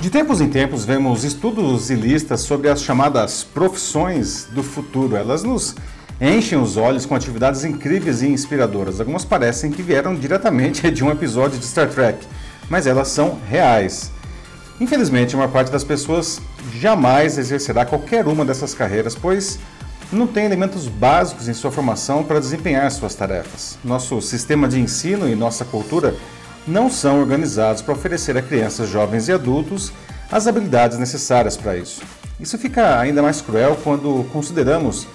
De tempos em tempos, vemos estudos e listas sobre as chamadas profissões do futuro. Elas nos enchem os olhos com atividades incríveis e inspiradoras. Algumas parecem que vieram diretamente de um episódio de Star Trek, mas elas são reais. Infelizmente, uma parte das pessoas jamais exercerá qualquer uma dessas carreiras, pois não tem elementos básicos em sua formação para desempenhar suas tarefas. Nosso sistema de ensino e nossa cultura não são organizados para oferecer a crianças, jovens e adultos as habilidades necessárias para isso. Isso fica ainda mais cruel quando consideramos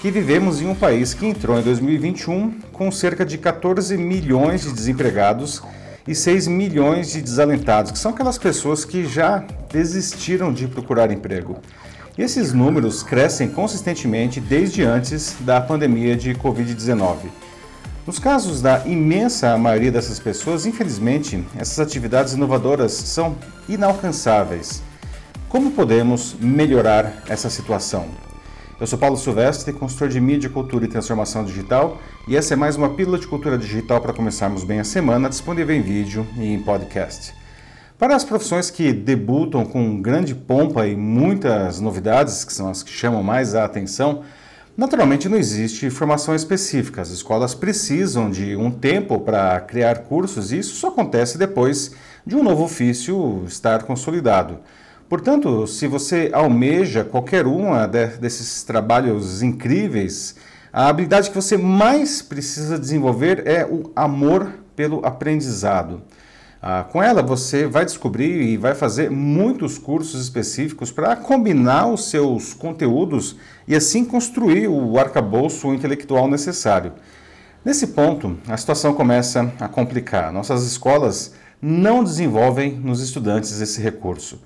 que vivemos em um país que entrou em 2021 com cerca de 14 milhões de desempregados e 6 milhões de desalentados, que são aquelas pessoas que já desistiram de procurar emprego. E esses números crescem consistentemente desde antes da pandemia de Covid-19. Nos casos da imensa maioria dessas pessoas, infelizmente, essas atividades inovadoras são inalcançáveis. Como podemos melhorar essa situação? Eu sou Paulo Silvestre, consultor de mídia, cultura e transformação digital, e essa é mais uma pílula de cultura digital para começarmos bem a semana, disponível em vídeo e em podcast. Para as profissões que debutam com grande pompa e muitas novidades, que são as que chamam mais a atenção, naturalmente não existe formação específica. As escolas precisam de um tempo para criar cursos e isso só acontece depois de um novo ofício estar consolidado. Portanto, se você almeja qualquer uma desses trabalhos incríveis, a habilidade que você mais precisa desenvolver é o amor pelo aprendizado. Ah, com ela, você vai descobrir e vai fazer muitos cursos específicos para combinar os seus conteúdos e assim construir o arcabouço intelectual necessário. Nesse ponto, a situação começa a complicar. Nossas escolas não desenvolvem nos estudantes esse recurso.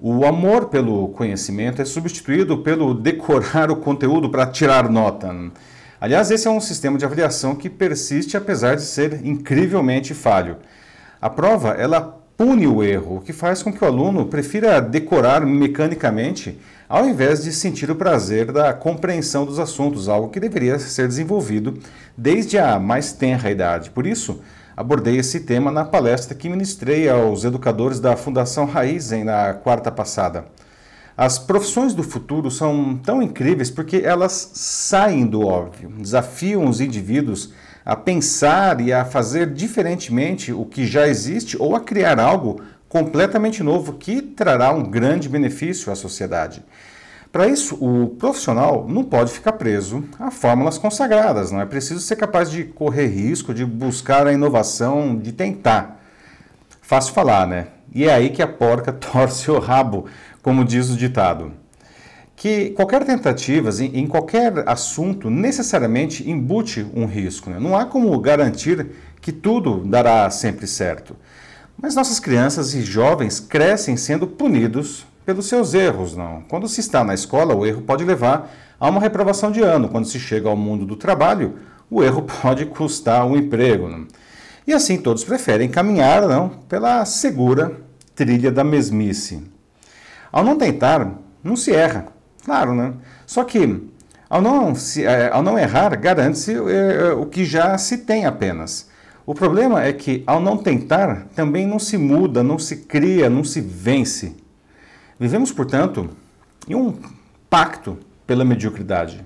O amor pelo conhecimento é substituído pelo decorar o conteúdo para tirar nota. Aliás, esse é um sistema de avaliação que persiste apesar de ser incrivelmente falho. A prova, ela pune o erro, o que faz com que o aluno prefira decorar mecanicamente ao invés de sentir o prazer da compreensão dos assuntos, algo que deveria ser desenvolvido desde a mais tenra idade. Por isso, abordei esse tema na palestra que ministrei aos educadores da Fundação Raizen na quarta passada. As profissões do futuro são tão incríveis porque elas saem do óbvio, desafiam os indivíduos a pensar e a fazer diferentemente o que já existe ou a criar algo completamente novo que trará um grande benefício à sociedade. Para isso, o profissional não pode ficar preso a fórmulas consagradas, não é preciso ser capaz de correr risco, de buscar a inovação, de tentar. Fácil falar, né? E é aí que a porca torce o rabo, como diz o ditado. Que qualquer tentativa em qualquer assunto necessariamente embute um risco. Né? Não há como garantir que tudo dará sempre certo. Mas nossas crianças e jovens crescem sendo punidos pelos seus erros, não. Quando se está na escola, o erro pode levar a uma reprovação de ano. Quando se chega ao mundo do trabalho, o erro pode custar um emprego. Não? E assim todos preferem caminhar não, pela segura trilha da mesmice. Ao não tentar, não se erra, claro, né? Só que ao não, se, é, ao não errar, garante-se é, é, o que já se tem apenas. O problema é que, ao não tentar, também não se muda, não se cria, não se vence. Vivemos, portanto, em um pacto pela mediocridade.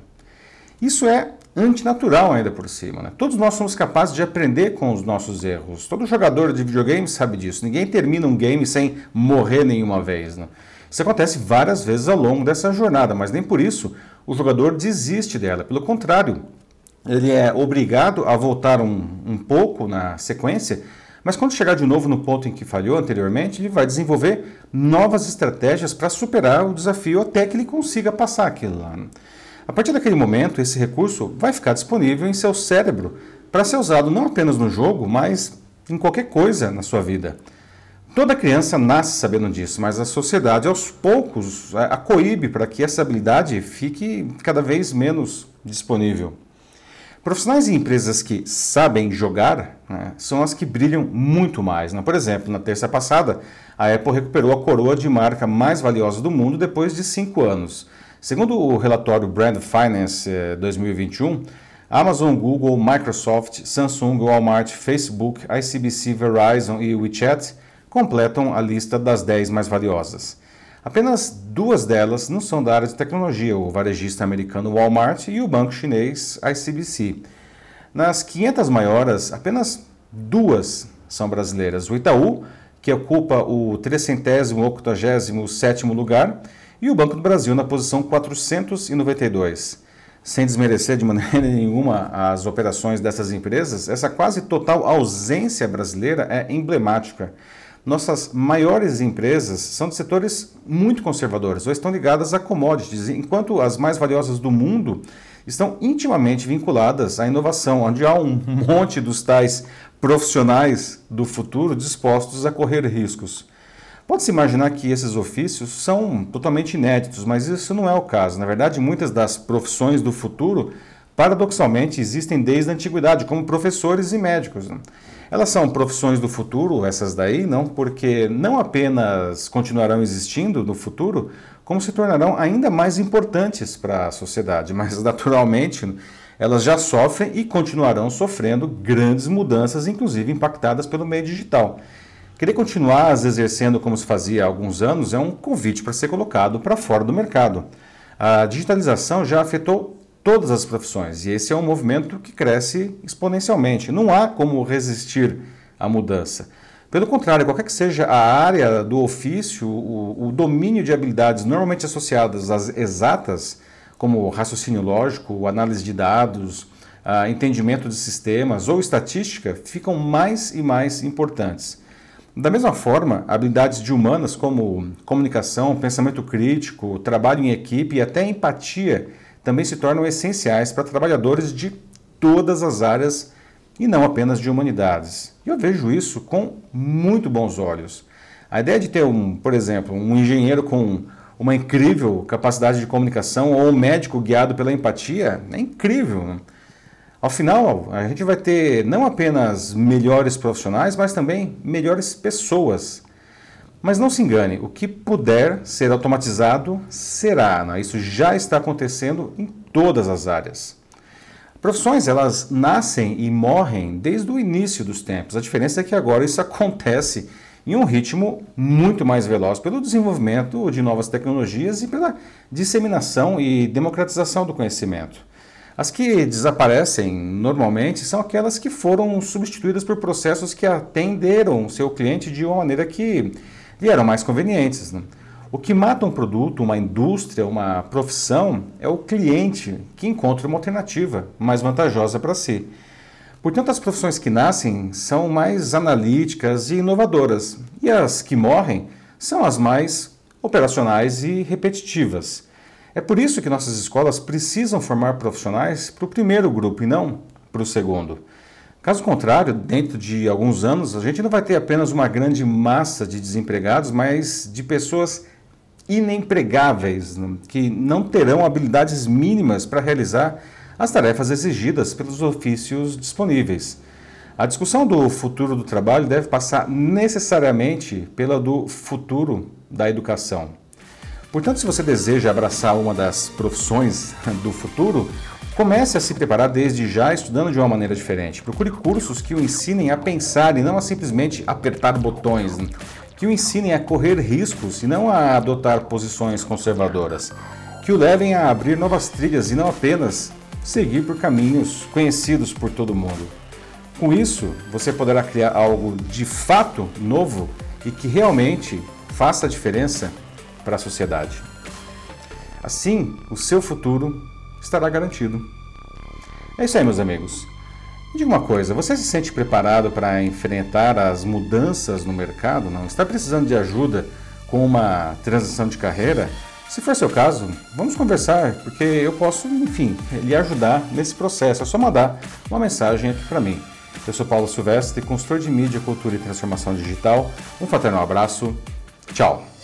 Isso é antinatural ainda por cima. Né? Todos nós somos capazes de aprender com os nossos erros. Todo jogador de videogame sabe disso. Ninguém termina um game sem morrer nenhuma vez. Né? Isso acontece várias vezes ao longo dessa jornada, mas nem por isso o jogador desiste dela. Pelo contrário, ele é obrigado a voltar um, um pouco na sequência mas quando chegar de novo no ponto em que falhou anteriormente, ele vai desenvolver novas estratégias para superar o desafio até que ele consiga passar aquilo lá. A partir daquele momento, esse recurso vai ficar disponível em seu cérebro para ser usado não apenas no jogo, mas em qualquer coisa na sua vida. Toda criança nasce sabendo disso, mas a sociedade aos poucos a coíbe para que essa habilidade fique cada vez menos disponível. Profissionais e empresas que sabem jogar né, são as que brilham muito mais. Né? Por exemplo, na terça passada, a Apple recuperou a coroa de marca mais valiosa do mundo depois de cinco anos. Segundo o relatório Brand Finance 2021, eh, Amazon, Google, Microsoft, Samsung, Walmart, Facebook, ICBC, Verizon e WeChat completam a lista das 10 mais valiosas. Apenas duas delas não são da área de tecnologia, o varejista americano Walmart e o banco chinês ICBC. Nas 500 maiores, apenas duas são brasileiras. O Itaú, que ocupa o 387º lugar, e o Banco do Brasil na posição 492. Sem desmerecer de maneira nenhuma as operações dessas empresas, essa quase total ausência brasileira é emblemática nossas maiores empresas são de setores muito conservadores ou estão ligadas a commodities, enquanto as mais valiosas do mundo estão intimamente vinculadas à inovação, onde há um monte dos tais profissionais do futuro dispostos a correr riscos. Pode-se imaginar que esses ofícios são totalmente inéditos, mas isso não é o caso. Na verdade, muitas das profissões do futuro, paradoxalmente, existem desde a antiguidade, como professores e médicos. Elas são profissões do futuro, essas daí, não, porque não apenas continuarão existindo no futuro, como se tornarão ainda mais importantes para a sociedade, mas naturalmente elas já sofrem e continuarão sofrendo grandes mudanças, inclusive impactadas pelo meio digital. Querer continuar as exercendo como se fazia há alguns anos é um convite para ser colocado para fora do mercado. A digitalização já afetou todas as profissões. E esse é um movimento que cresce exponencialmente. Não há como resistir à mudança. Pelo contrário, qualquer que seja a área do ofício, o, o domínio de habilidades normalmente associadas às exatas, como raciocínio lógico, análise de dados, entendimento de sistemas ou estatística, ficam mais e mais importantes. Da mesma forma, habilidades de humanas como comunicação, pensamento crítico, trabalho em equipe e até empatia também se tornam essenciais para trabalhadores de todas as áreas e não apenas de humanidades. E eu vejo isso com muito bons olhos. A ideia de ter, um, por exemplo, um engenheiro com uma incrível capacidade de comunicação ou um médico guiado pela empatia é incrível. Ao final, a gente vai ter não apenas melhores profissionais, mas também melhores pessoas mas não se engane, o que puder ser automatizado será. Né? Isso já está acontecendo em todas as áreas. Profissões, elas nascem e morrem desde o início dos tempos. A diferença é que agora isso acontece em um ritmo muito mais veloz pelo desenvolvimento de novas tecnologias e pela disseminação e democratização do conhecimento. As que desaparecem normalmente são aquelas que foram substituídas por processos que atenderam seu cliente de uma maneira que e eram mais convenientes. Né? O que mata um produto, uma indústria, uma profissão é o cliente que encontra uma alternativa mais vantajosa para si. Portanto, as profissões que nascem são mais analíticas e inovadoras, e as que morrem são as mais operacionais e repetitivas. É por isso que nossas escolas precisam formar profissionais para o primeiro grupo e não para o segundo. Caso contrário, dentro de alguns anos, a gente não vai ter apenas uma grande massa de desempregados, mas de pessoas inempregáveis, né, que não terão habilidades mínimas para realizar as tarefas exigidas pelos ofícios disponíveis. A discussão do futuro do trabalho deve passar necessariamente pela do futuro da educação. Portanto, se você deseja abraçar uma das profissões do futuro, Comece a se preparar desde já estudando de uma maneira diferente. Procure cursos que o ensinem a pensar e não a simplesmente apertar botões. Que o ensinem a correr riscos e não a adotar posições conservadoras. Que o levem a abrir novas trilhas e não apenas seguir por caminhos conhecidos por todo mundo. Com isso, você poderá criar algo de fato novo e que realmente faça a diferença para a sociedade. Assim, o seu futuro estará garantido. É isso aí, meus amigos. Me diga uma coisa, você se sente preparado para enfrentar as mudanças no mercado? Não? Está precisando de ajuda com uma transição de carreira? Se for seu caso, vamos conversar, porque eu posso, enfim, lhe ajudar nesse processo. É só mandar uma mensagem aqui para mim. Eu sou Paulo Silvestre, consultor de mídia, cultura e transformação digital. Um fraternal abraço. Tchau.